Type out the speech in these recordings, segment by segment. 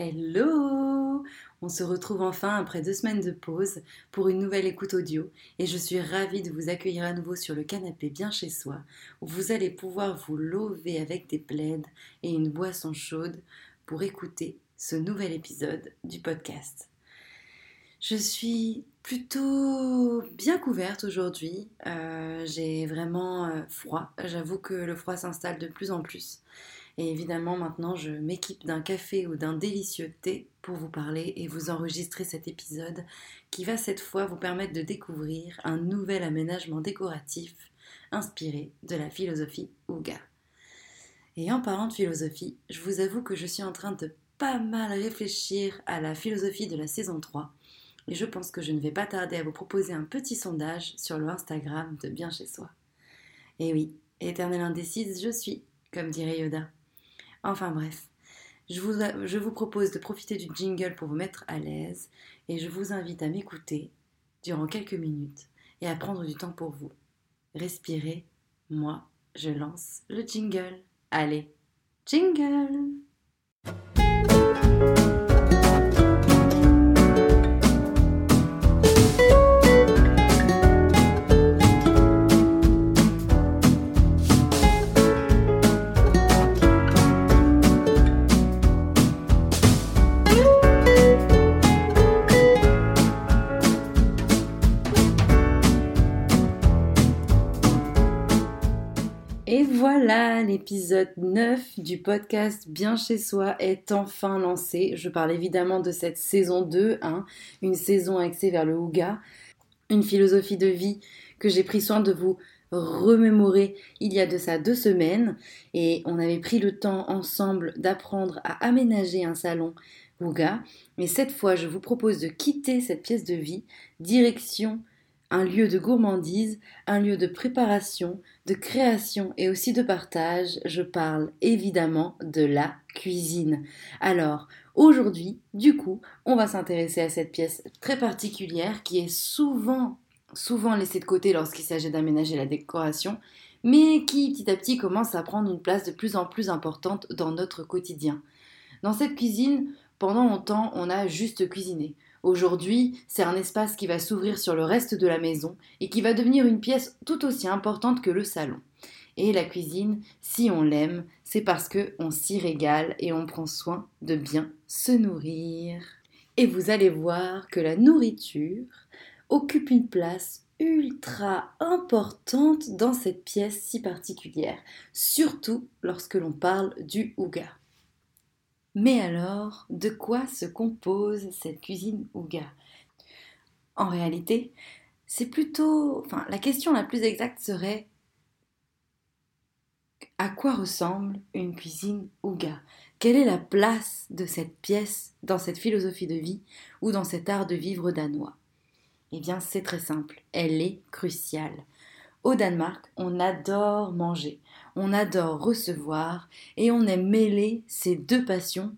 Hello On se retrouve enfin après deux semaines de pause pour une nouvelle écoute audio et je suis ravie de vous accueillir à nouveau sur le canapé bien chez soi où vous allez pouvoir vous lever avec des plaides et une boisson chaude pour écouter ce nouvel épisode du podcast. Je suis plutôt bien couverte aujourd'hui. Euh, j'ai vraiment euh, froid. J'avoue que le froid s'installe de plus en plus. Et évidemment, maintenant, je m'équipe d'un café ou d'un délicieux thé pour vous parler et vous enregistrer cet épisode qui va cette fois vous permettre de découvrir un nouvel aménagement décoratif inspiré de la philosophie Ouga. Et en parlant de philosophie, je vous avoue que je suis en train de pas mal réfléchir à la philosophie de la saison 3 et je pense que je ne vais pas tarder à vous proposer un petit sondage sur le Instagram de Bien chez soi. Et oui, éternelle indécise, je suis, comme dirait Yoda. Enfin bref, je vous, propose de profiter du jingle pour vous mettre à l'aise et je vous invite à m'écouter durant quelques minutes et à prendre du temps pour vous. Respirez, moi, je lance le jingle. Allez, jingle l'épisode 9 du podcast Bien chez soi est enfin lancé. Je parle évidemment de cette saison 2, hein, une saison axée vers le Ouga, une philosophie de vie que j'ai pris soin de vous remémorer il y a de ça deux semaines et on avait pris le temps ensemble d'apprendre à aménager un salon Ouga. Mais cette fois, je vous propose de quitter cette pièce de vie, direction un lieu de gourmandise, un lieu de préparation, de création et aussi de partage, je parle évidemment de la cuisine. Alors, aujourd'hui, du coup, on va s'intéresser à cette pièce très particulière qui est souvent, souvent laissée de côté lorsqu'il s'agit d'aménager la décoration, mais qui petit à petit commence à prendre une place de plus en plus importante dans notre quotidien. Dans cette cuisine, pendant longtemps, on a juste cuisiné. Aujourd'hui, c'est un espace qui va s'ouvrir sur le reste de la maison et qui va devenir une pièce tout aussi importante que le salon. Et la cuisine, si on l'aime, c'est parce que on s'y régale et on prend soin de bien se nourrir. Et vous allez voir que la nourriture occupe une place ultra importante dans cette pièce si particulière, surtout lorsque l'on parle du Ouga. Mais alors, de quoi se compose cette cuisine Ouga? En réalité, c'est plutôt. Enfin, la question la plus exacte serait à quoi ressemble une cuisine Ouga? Quelle est la place de cette pièce dans cette philosophie de vie ou dans cet art de vivre danois? Eh bien, c'est très simple, elle est cruciale. Au Danemark, on adore manger, on adore recevoir et on aime mêler ces deux passions.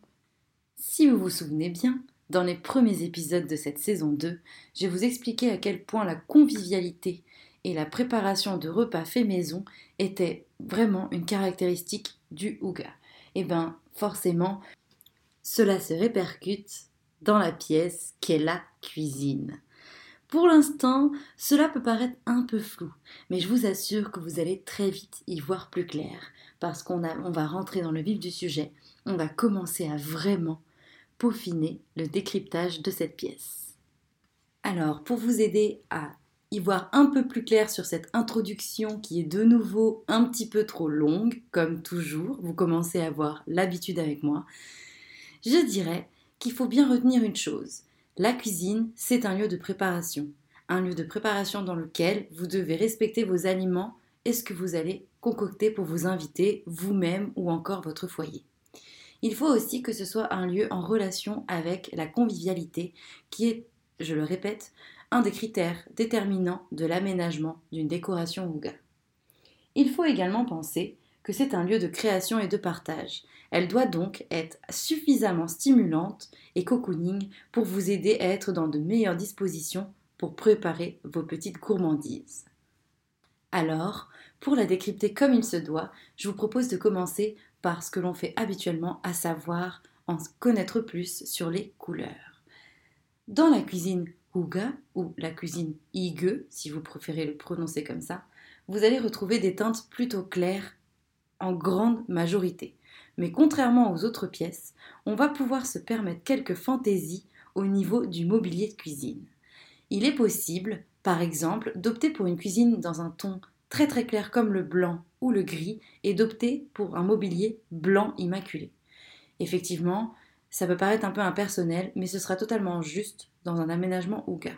Si vous vous souvenez bien, dans les premiers épisodes de cette saison 2, je vous expliqué à quel point la convivialité et la préparation de repas faits maison étaient vraiment une caractéristique du Ouga. Et eh bien, forcément, cela se répercute dans la pièce qu'est la cuisine. Pour l'instant, cela peut paraître un peu flou, mais je vous assure que vous allez très vite y voir plus clair, parce qu'on on va rentrer dans le vif du sujet, on va commencer à vraiment peaufiner le décryptage de cette pièce. Alors, pour vous aider à y voir un peu plus clair sur cette introduction qui est de nouveau un petit peu trop longue, comme toujours, vous commencez à avoir l'habitude avec moi, je dirais qu'il faut bien retenir une chose, la cuisine, c'est un lieu de préparation. Un lieu de préparation dans lequel vous devez respecter vos aliments et ce que vous allez concocter pour vous inviter, vous-même ou encore votre foyer. Il faut aussi que ce soit un lieu en relation avec la convivialité, qui est, je le répète, un des critères déterminants de l'aménagement d'une décoration Ouga. Il faut également penser que c'est un lieu de création et de partage. Elle doit donc être suffisamment stimulante et cocooning pour vous aider à être dans de meilleures dispositions pour préparer vos petites gourmandises. Alors, pour la décrypter comme il se doit, je vous propose de commencer par ce que l'on fait habituellement, à savoir en connaître plus sur les couleurs. Dans la cuisine Uga ou la cuisine Ige, si vous préférez le prononcer comme ça, vous allez retrouver des teintes plutôt claires en grande majorité. Mais contrairement aux autres pièces, on va pouvoir se permettre quelques fantaisies au niveau du mobilier de cuisine. Il est possible, par exemple, d'opter pour une cuisine dans un ton très très clair comme le blanc ou le gris et d'opter pour un mobilier blanc immaculé. Effectivement, ça peut paraître un peu impersonnel, mais ce sera totalement juste dans un aménagement Ouga.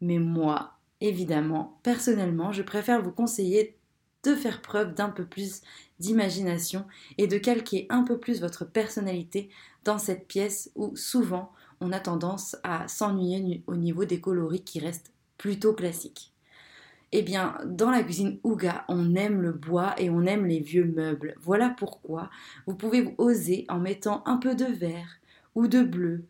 Mais moi, évidemment, personnellement, je préfère vous conseiller de faire preuve d'un peu plus d'imagination et de calquer un peu plus votre personnalité dans cette pièce où souvent on a tendance à s'ennuyer au niveau des coloris qui restent plutôt classiques. Eh bien, dans la cuisine Ouga, on aime le bois et on aime les vieux meubles. Voilà pourquoi vous pouvez oser en mettant un peu de vert ou de bleu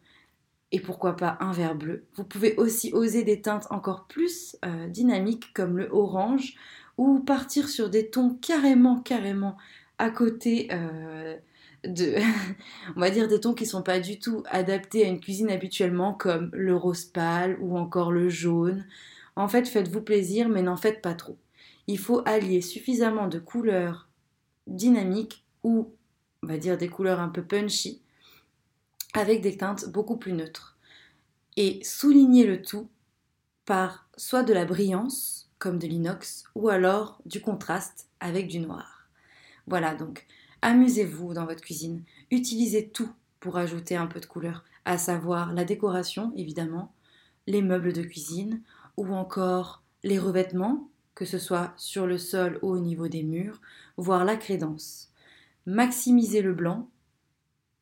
et pourquoi pas un vert bleu. Vous pouvez aussi oser des teintes encore plus euh, dynamiques comme le orange ou partir sur des tons carrément, carrément à côté euh, de, on va dire des tons qui sont pas du tout adaptés à une cuisine habituellement comme le rose pâle ou encore le jaune. En fait, faites-vous plaisir, mais n'en faites pas trop. Il faut allier suffisamment de couleurs dynamiques ou, on va dire, des couleurs un peu punchy avec des teintes beaucoup plus neutres. Et souligner le tout par soit de la brillance, comme de l'inox, ou alors du contraste avec du noir. Voilà donc, amusez-vous dans votre cuisine, utilisez tout pour ajouter un peu de couleur, à savoir la décoration évidemment, les meubles de cuisine, ou encore les revêtements, que ce soit sur le sol ou au niveau des murs, voire la crédence. Maximisez le blanc,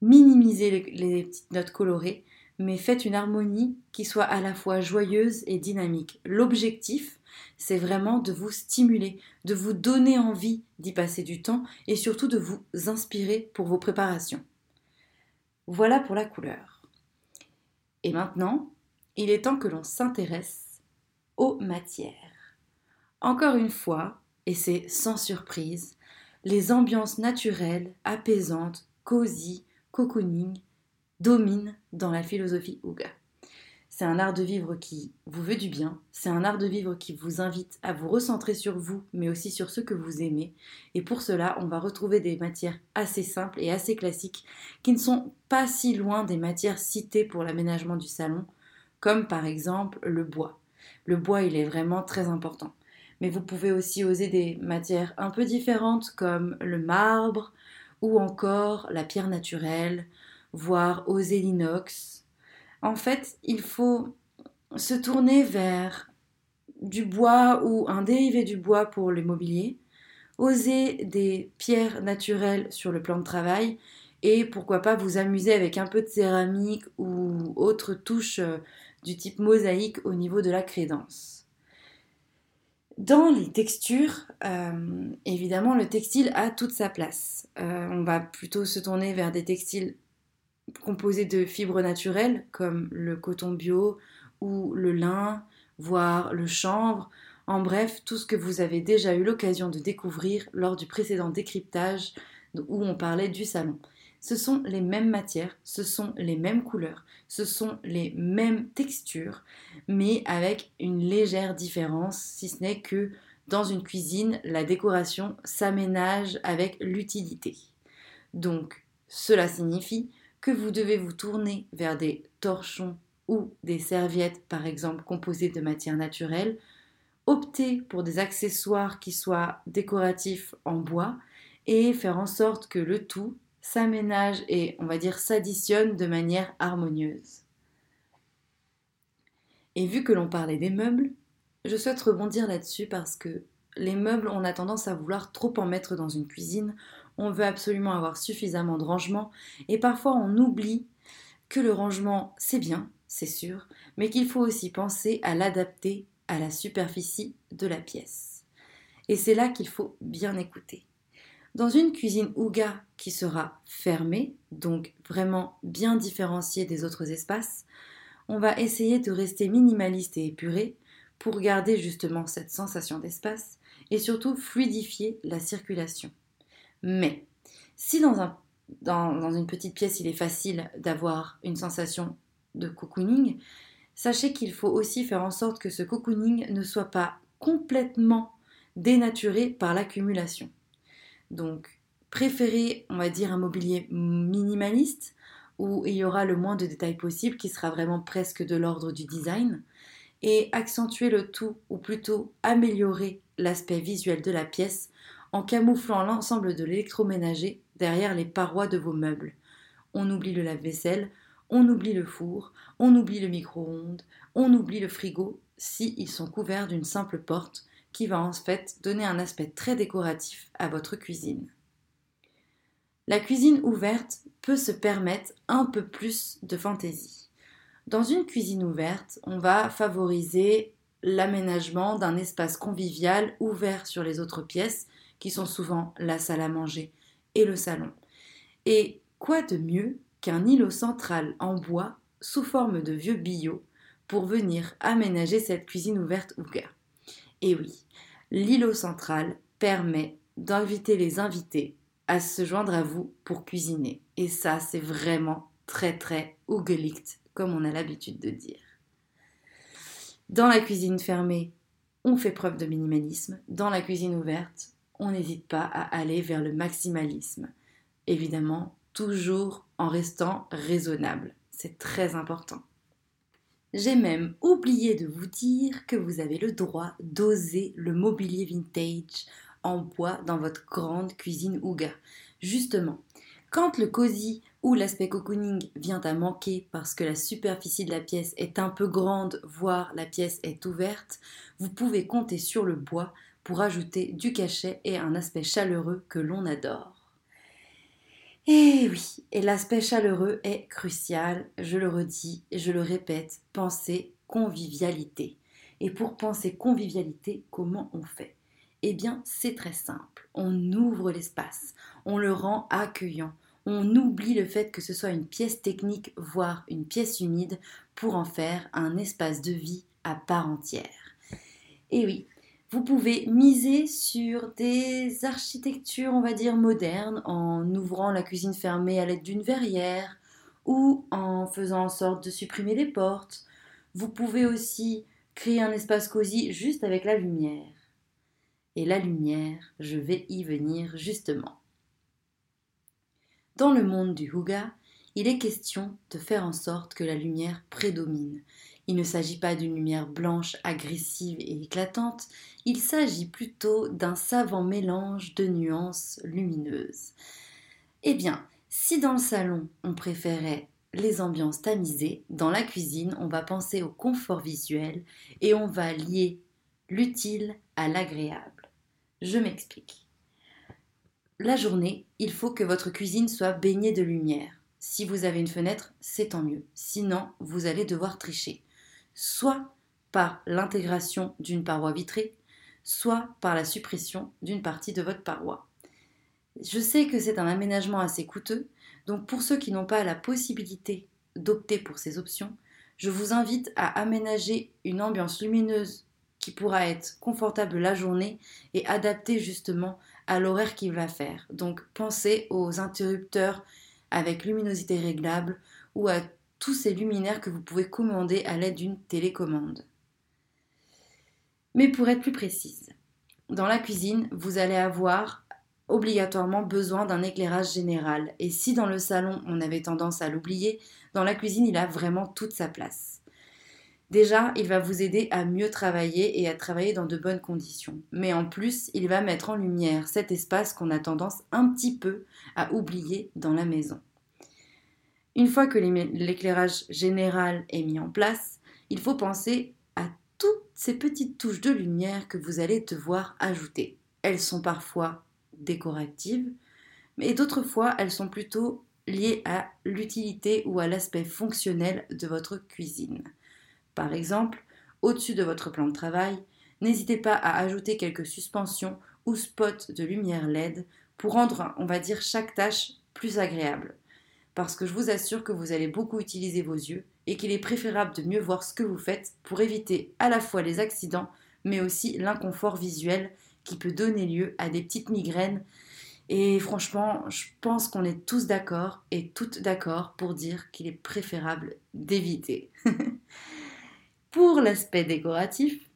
minimisez les, petites notes colorées, mais faites une harmonie qui soit à la fois joyeuse et dynamique. L'objectif, c'est vraiment de vous stimuler, de vous donner envie d'y passer du temps et surtout de vous inspirer pour vos préparations. Voilà pour la couleur. Et maintenant, il est temps que l'on s'intéresse aux matières. Encore une fois, et c'est sans surprise, les ambiances naturelles, apaisantes, cosy, cocooning domine dans la philosophie Ouga. C'est un art de vivre qui vous veut du bien, c'est un art de vivre qui vous invite à vous recentrer sur vous, mais aussi sur ce que vous aimez. Et pour cela, on va retrouver des matières assez simples et assez classiques, qui ne sont pas si loin des matières citées pour l'aménagement du salon, comme par exemple le bois. Le bois, il est vraiment très important. Mais vous pouvez aussi oser des matières un peu différentes, comme le marbre, ou encore la pierre naturelle, voire oser l'inox. En fait, il faut se tourner vers du bois ou un dérivé du bois pour le mobilier, oser des pierres naturelles sur le plan de travail et pourquoi pas vous amuser avec un peu de céramique ou autre touche euh, du type mosaïque au niveau de la crédence. Dans les textures, euh, évidemment, le textile a toute sa place. Euh, on va plutôt se tourner vers des textiles composés de fibres naturelles comme le coton bio ou le lin, voire le chanvre. En bref, tout ce que vous avez déjà eu l'occasion de découvrir lors du précédent décryptage où on parlait du salon. Ce sont les mêmes matières, ce sont les mêmes couleurs, ce sont les mêmes textures, mais avec une légère différence, si ce n'est que dans une cuisine, la décoration s'aménage avec l'utilité. Donc, cela signifie que vous devez vous tourner vers des torchons ou des serviettes, par exemple, composées de matières naturelles, opter pour des accessoires qui soient décoratifs en bois et faire en sorte que le tout s'aménage et, on va dire, s'additionne de manière harmonieuse. Et vu que l'on parlait des meubles, je souhaite rebondir là-dessus parce que les meubles, on a tendance à vouloir trop en mettre dans une cuisine, on veut absolument avoir suffisamment de rangement, et parfois on oublie que le rangement, c'est bien, c'est sûr, mais qu'il faut aussi penser à l'adapter à la superficie de la pièce. Et c'est là qu'il faut bien écouter. Dans une cuisine Ouga qui sera fermée, donc vraiment bien différenciée des autres espaces, on va essayer de rester minimaliste et épuré pour garder justement cette sensation d'espace et surtout fluidifier la circulation. Mais si dans un dans, une petite pièce, il est facile d'avoir une sensation de cocooning, sachez qu'il faut aussi faire en sorte que ce cocooning ne soit pas complètement dénaturé par l'accumulation. Donc, préférez, on va dire, un mobilier minimaliste où il y aura le moins de détails possible, qui sera vraiment presque de l'ordre du design, et accentuer le tout, ou plutôt améliorer l'aspect visuel de la pièce en camouflant l'ensemble de l'électroménager derrière les parois de vos meubles. On oublie le lave-vaisselle, on oublie le four, on oublie le micro-ondes, on oublie le frigo si ils sont couverts d'une simple porte qui va en fait donner un aspect très décoratif à votre cuisine. La cuisine ouverte peut se permettre un peu plus de fantaisie. Dans une cuisine ouverte, on va favoriser l'aménagement d'un espace convivial ouvert sur les autres pièces, qui sont souvent la salle à manger et le salon. Et quoi de mieux qu'un îlot central en bois sous forme de vieux billots pour venir aménager cette cuisine ouverte ou gare. Et oui, l'îlot central permet d'inviter les invités à se joindre à vous pour cuisiner. Et ça, c'est vraiment très très Ugelicht, comme on a l'habitude de dire. Dans la cuisine fermée, on fait preuve de minimalisme. Dans la cuisine ouverte, on n'hésite pas à aller vers le maximalisme. Évidemment, toujours en restant raisonnable. C'est très important. J'ai même oublié de vous dire que vous avez le droit d'oser le mobilier vintage en bois dans votre grande cuisine Ouga. Justement, quand le cosy ou l'aspect cocooning vient à manquer parce que la superficie de la pièce est un peu grande, voire la pièce est ouverte, vous pouvez compter sur le bois pour ajouter du cachet et un aspect chaleureux que l'on adore. Et oui, et l'aspect chaleureux est crucial, je le redis je le répète, pensez convivialité. Et pour penser convivialité, comment on fait? Eh bien, c'est très simple. On ouvre l'espace, on le rend accueillant, on oublie le fait que ce soit une pièce technique, voire une pièce humide, pour en faire un espace de vie à part entière. Et oui, vous pouvez miser sur des architectures, on va dire, modernes, en ouvrant la cuisine fermée à l'aide d'une verrière ou en faisant en sorte de supprimer les portes. Vous pouvez aussi créer un espace cosy juste avec la lumière. Et la lumière, je vais y venir justement. Dans le monde du Huga, il est question de faire en sorte que la lumière prédomine. Il ne s'agit pas d'une lumière blanche, agressive et éclatante, il s'agit plutôt d'un savant mélange de nuances lumineuses. Eh bien, si dans le salon on préférait les ambiances tamisées, dans la cuisine on va penser au confort visuel et on va lier l'utile à l'agréable. Je m'explique. La journée, il faut que votre cuisine soit baignée de lumière. Si vous avez une fenêtre, c'est tant mieux. Sinon, vous allez devoir tricher. Soit par l'intégration d'une paroi vitrée, soit par la suppression d'une partie de votre paroi. Je sais que c'est un aménagement assez coûteux, donc pour ceux qui n'ont pas la possibilité d'opter pour ces options, je vous invite à aménager une ambiance lumineuse qui pourra être confortable la journée et adaptée justement à l'horaire qu'il va faire. Donc pensez aux interrupteurs avec luminosité réglable ou à tous ces luminaires que vous pouvez commander à l'aide d'une télécommande. Mais pour être plus précise, dans la cuisine, vous allez avoir obligatoirement besoin d'un éclairage général. Et si dans le salon, on avait tendance à l'oublier, dans la cuisine, il a vraiment toute sa place. Déjà, il va vous aider à mieux travailler et à travailler dans de bonnes conditions. Mais en plus, il va mettre en lumière cet espace qu'on a tendance un petit peu à oublier dans la maison. Une fois que l'éclairage général est mis en place, il faut penser toutes ces petites touches de lumière que vous allez devoir ajouter. Elles sont parfois décoratives, mais d'autres fois elles sont plutôt liées à l'utilité ou à l'aspect fonctionnel de votre cuisine. Par exemple, au-dessus de votre plan de travail, n'hésitez pas à ajouter quelques suspensions ou spots de lumière LED pour rendre, on va dire, chaque tâche plus agréable. Parce que je vous assure que vous allez beaucoup utiliser vos yeux et qu'il est préférable de mieux voir ce que vous faites pour éviter à la fois les accidents, mais aussi l'inconfort visuel qui peut donner lieu à des petites migraines Et franchement, je pense qu'on est tous d'accord et toutes d'accord pour dire qu'il est préférable d'éviter. pour l'aspect décoratif,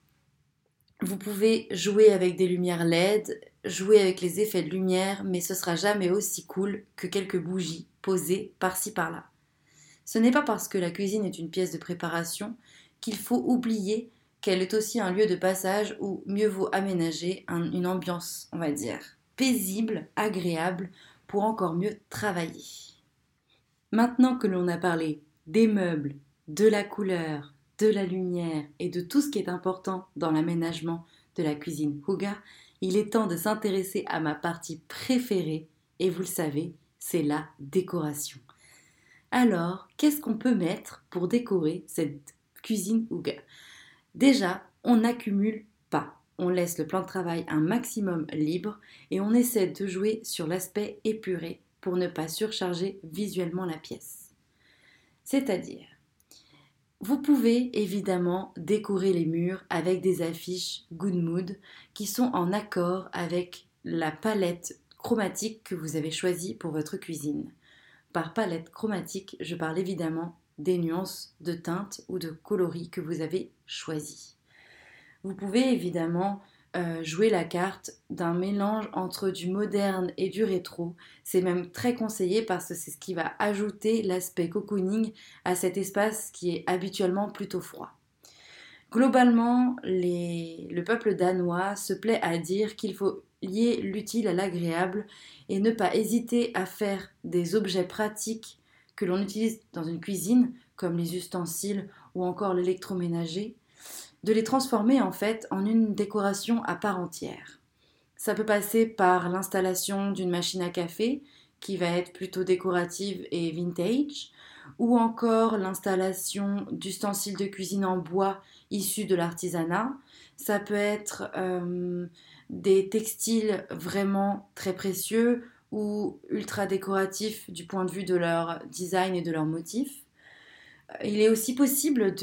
vous pouvez jouer avec des lumières LED, jouer avec les effets de lumière, mais ce sera jamais aussi cool que quelques bougies posées par-ci par-là. Ce n'est pas parce que la cuisine est une pièce de préparation qu'il faut oublier qu'elle est aussi un lieu de passage où mieux vaut aménager une ambiance, on va dire, paisible, agréable, pour encore mieux travailler. Maintenant que l'on a parlé des meubles, de la couleur, de la lumière et de tout ce qui est important dans l'aménagement de la cuisine Huga, il est temps de s'intéresser à ma partie préférée, et vous le savez, c'est la décoration. Alors, qu'est-ce qu'on peut mettre pour décorer cette cuisine Huga Déjà, on n'accumule pas. On laisse le plan de travail un maximum libre et on essaie de jouer sur l'aspect épuré pour ne pas surcharger visuellement la pièce. C'est-à-dire, vous pouvez évidemment décorer les murs avec des affiches Good Mood qui sont en accord avec la palette chromatique que vous avez choisie pour votre cuisine. Par palette chromatique, je parle évidemment des nuances de teintes ou de coloris que vous avez choisis. Vous pouvez évidemment euh, jouer la carte d'un mélange entre du moderne et du rétro. C'est même très conseillé parce que c'est ce qui va ajouter l'aspect cocooning à cet espace qui est habituellement plutôt froid. Globalement, le peuple danois se plaît à dire qu'il faut lier l'utile à l'agréable et ne pas hésiter à faire des objets pratiques que l'on utilise dans une cuisine, comme les ustensiles ou encore l'électroménager, de les transformer en fait en une décoration à part entière. Ça peut passer par l'installation d'une machine à café qui va être plutôt décorative et vintage, ou encore l'installation d'ustensiles de cuisine en bois issus de l'artisanat. Ça peut être euh, des textiles vraiment très précieux ou ultra décoratifs du point de vue de leur design et de leur motif. Il est aussi possible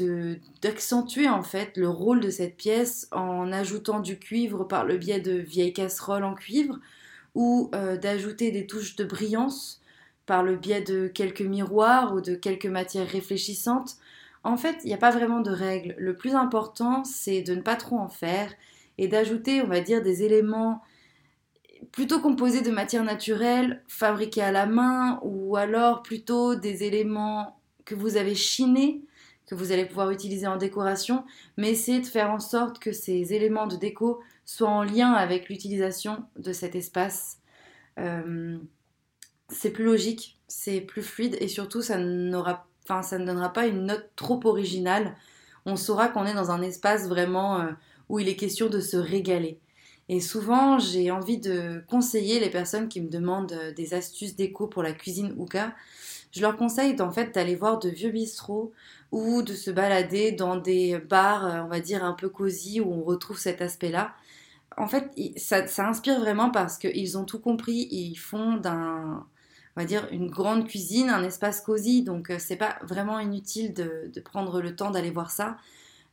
d'accentuer en fait le rôle de cette pièce en ajoutant du cuivre par le biais de vieilles casseroles en cuivre ou euh, d'ajouter des touches de brillance par le biais de quelques miroirs ou de quelques matières réfléchissantes. En fait, il n'y a pas vraiment de règle. Le plus important, c'est de ne pas trop en faire et d'ajouter, on va dire, des éléments plutôt composés de matières naturelles, fabriquées à la main, ou alors plutôt des éléments que vous avez chinés, que vous allez pouvoir utiliser en décoration, mais essayez de faire en sorte que ces éléments de déco soient en lien avec l'utilisation de cet espace. Euh, c'est plus logique, c'est plus fluide et surtout ça, n'aura, ça ne donnera pas une note trop originale. On saura qu'on est dans un espace vraiment euh, où il est question de se régaler. Et souvent, j'ai envie de conseiller les personnes qui me demandent euh, des astuces déco pour la cuisine Ouka. Je leur conseille en fait d'aller voir de vieux bistrots ou de se balader dans des bars, euh, on va dire un peu cosy où on retrouve cet aspect-là. En fait, ça, inspire vraiment parce qu'ils ont tout compris. Ils font d'un, on va dire, une grande cuisine, un espace cosy. Donc, euh, c'est pas vraiment inutile de, de prendre le temps d'aller voir ça.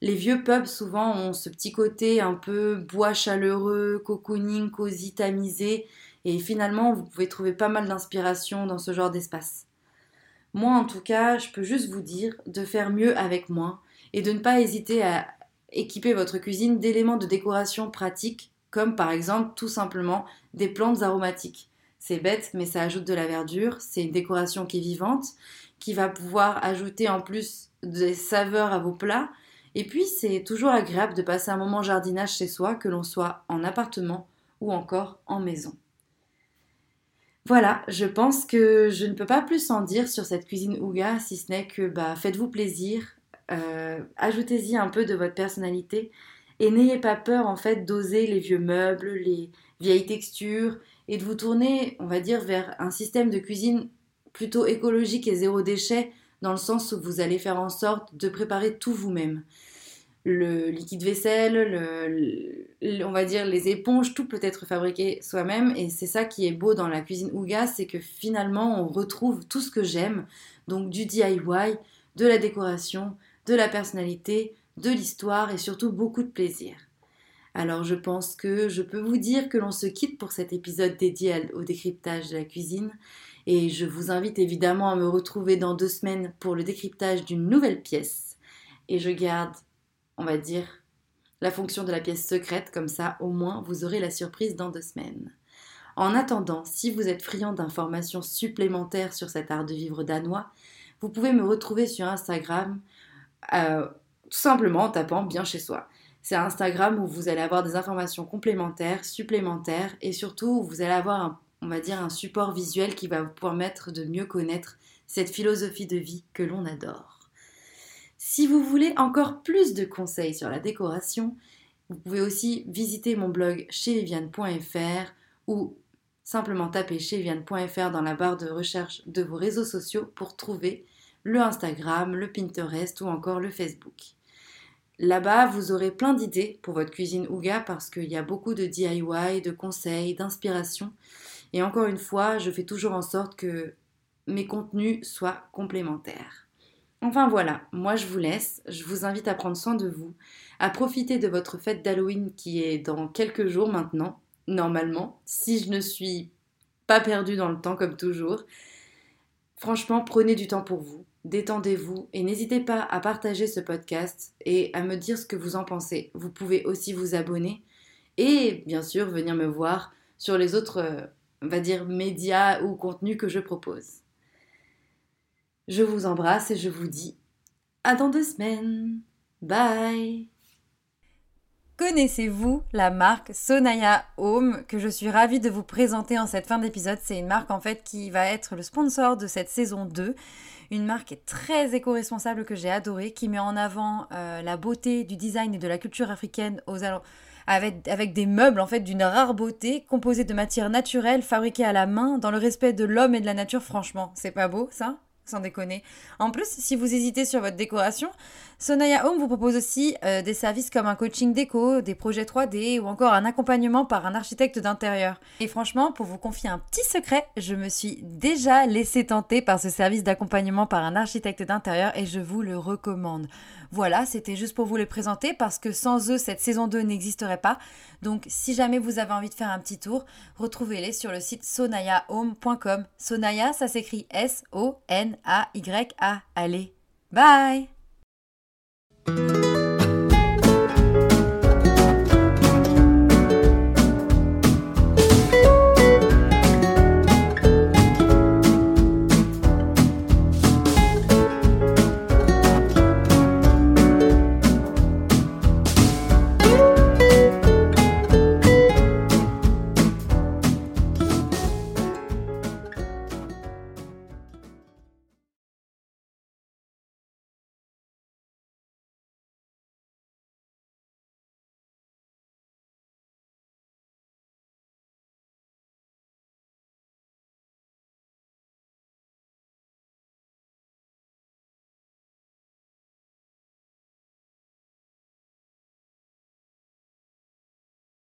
Les vieux pubs, souvent, ont ce petit côté un peu bois chaleureux, cocooning, cosy, tamisé. Et finalement, vous pouvez trouver pas mal d'inspiration dans ce genre d'espace. Moi, en tout cas, je peux juste vous dire de faire mieux avec moins et de ne pas hésiter à équiper votre cuisine d'éléments de décoration pratiques, comme par exemple tout simplement des plantes aromatiques. C'est bête, mais ça ajoute de la verdure, c'est une décoration qui est vivante, qui va pouvoir ajouter en plus des saveurs à vos plats. Et puis c'est toujours agréable de passer un moment jardinage chez soi, que l'on soit en appartement ou encore en maison. Voilà, je pense que je ne peux pas plus en dire sur cette cuisine Ouga, si ce n'est que bah, faites-vous plaisir, euh, ajoutez-y un peu de votre personnalité et n'ayez pas peur en fait d'oser les vieux meubles, les vieilles textures et de vous tourner, on va dire, vers un système de cuisine plutôt écologique et zéro déchet, dans le sens où vous allez faire en sorte de préparer tout vous-même. Le liquide vaisselle, le, on va dire les éponges, tout peut être fabriqué soi-même et c'est ça qui est beau dans la cuisine Ouga, c'est que finalement on retrouve tout ce que j'aime, donc du DIY, de la décoration, de la personnalité, de l'histoire et surtout beaucoup de plaisir. Alors je pense que je peux vous dire que l'on se quitte pour cet épisode dédié au décryptage de la cuisine et je vous invite évidemment à me retrouver dans deux semaines pour le décryptage d'une nouvelle pièce. Et je garde, on va dire, la fonction de la pièce secrète, comme ça au moins vous aurez la surprise dans deux semaines. En attendant, si vous êtes friand d'informations supplémentaires sur cet art de vivre danois, vous pouvez me retrouver sur Instagram euh, tout simplement en tapant bien chez soi. C'est Instagram où vous allez avoir des informations complémentaires, supplémentaires et surtout où vous allez avoir on va dire un support visuel qui va vous permettre de mieux connaître cette philosophie de vie que l'on adore. Si vous voulez encore plus de conseils sur la décoration, vous pouvez aussi visiter mon blog chez ou simplement taper chez dans la barre de recherche de vos réseaux sociaux pour trouver le Instagram, le Pinterest ou encore le Facebook. Là-bas, vous aurez plein d'idées pour votre cuisine Ouga parce qu'il y a beaucoup de DIY, de conseils, d'inspiration. Et encore une fois, je fais toujours en sorte que mes contenus soient complémentaires. Enfin voilà, moi je vous laisse, je vous invite à prendre soin de vous, à profiter de votre fête d'Halloween qui est dans quelques jours maintenant, normalement, si je ne suis pas perdue dans le temps comme toujours. Franchement, prenez du temps pour vous, détendez-vous et n'hésitez pas à partager ce podcast et à me dire ce que vous en pensez. Vous pouvez aussi vous abonner et bien sûr venir me voir sur les autres, euh, on va dire, médias ou contenus que je propose. Je vous embrasse et je vous dis à dans deux semaines. Bye Connaissez-vous la marque Sonaya Home que je suis ravie de vous présenter en cette fin d'épisode C'est une marque en fait qui va être le sponsor de cette saison 2. Une marque très éco-responsable que j'ai adorée, qui met en avant euh, la beauté du design et de la culture africaine avec des meubles en fait d'une rare beauté, composés de matières naturelles, fabriquées à la main, dans le respect de l'homme et de la nature. Franchement, c'est pas beau ça? Sans déconner. En plus, si vous hésitez sur votre décoration, Sonaya Home vous propose aussi euh, des services comme un coaching déco, des projets 3D ou encore un accompagnement par un architecte d'intérieur. Et franchement, pour vous confier un petit secret, je me suis déjà laissé tenter par ce service d'accompagnement par un architecte d'intérieur et je vous le recommande. Voilà, c'était juste pour vous les présenter parce que sans eux, cette saison 2 n'existerait pas. Donc si jamais vous avez envie de faire un petit tour, retrouvez-les sur le site sonayahome.com. Sonaya, ça s'écrit S-O-N-A-Y-A. Allez, bye Thank you.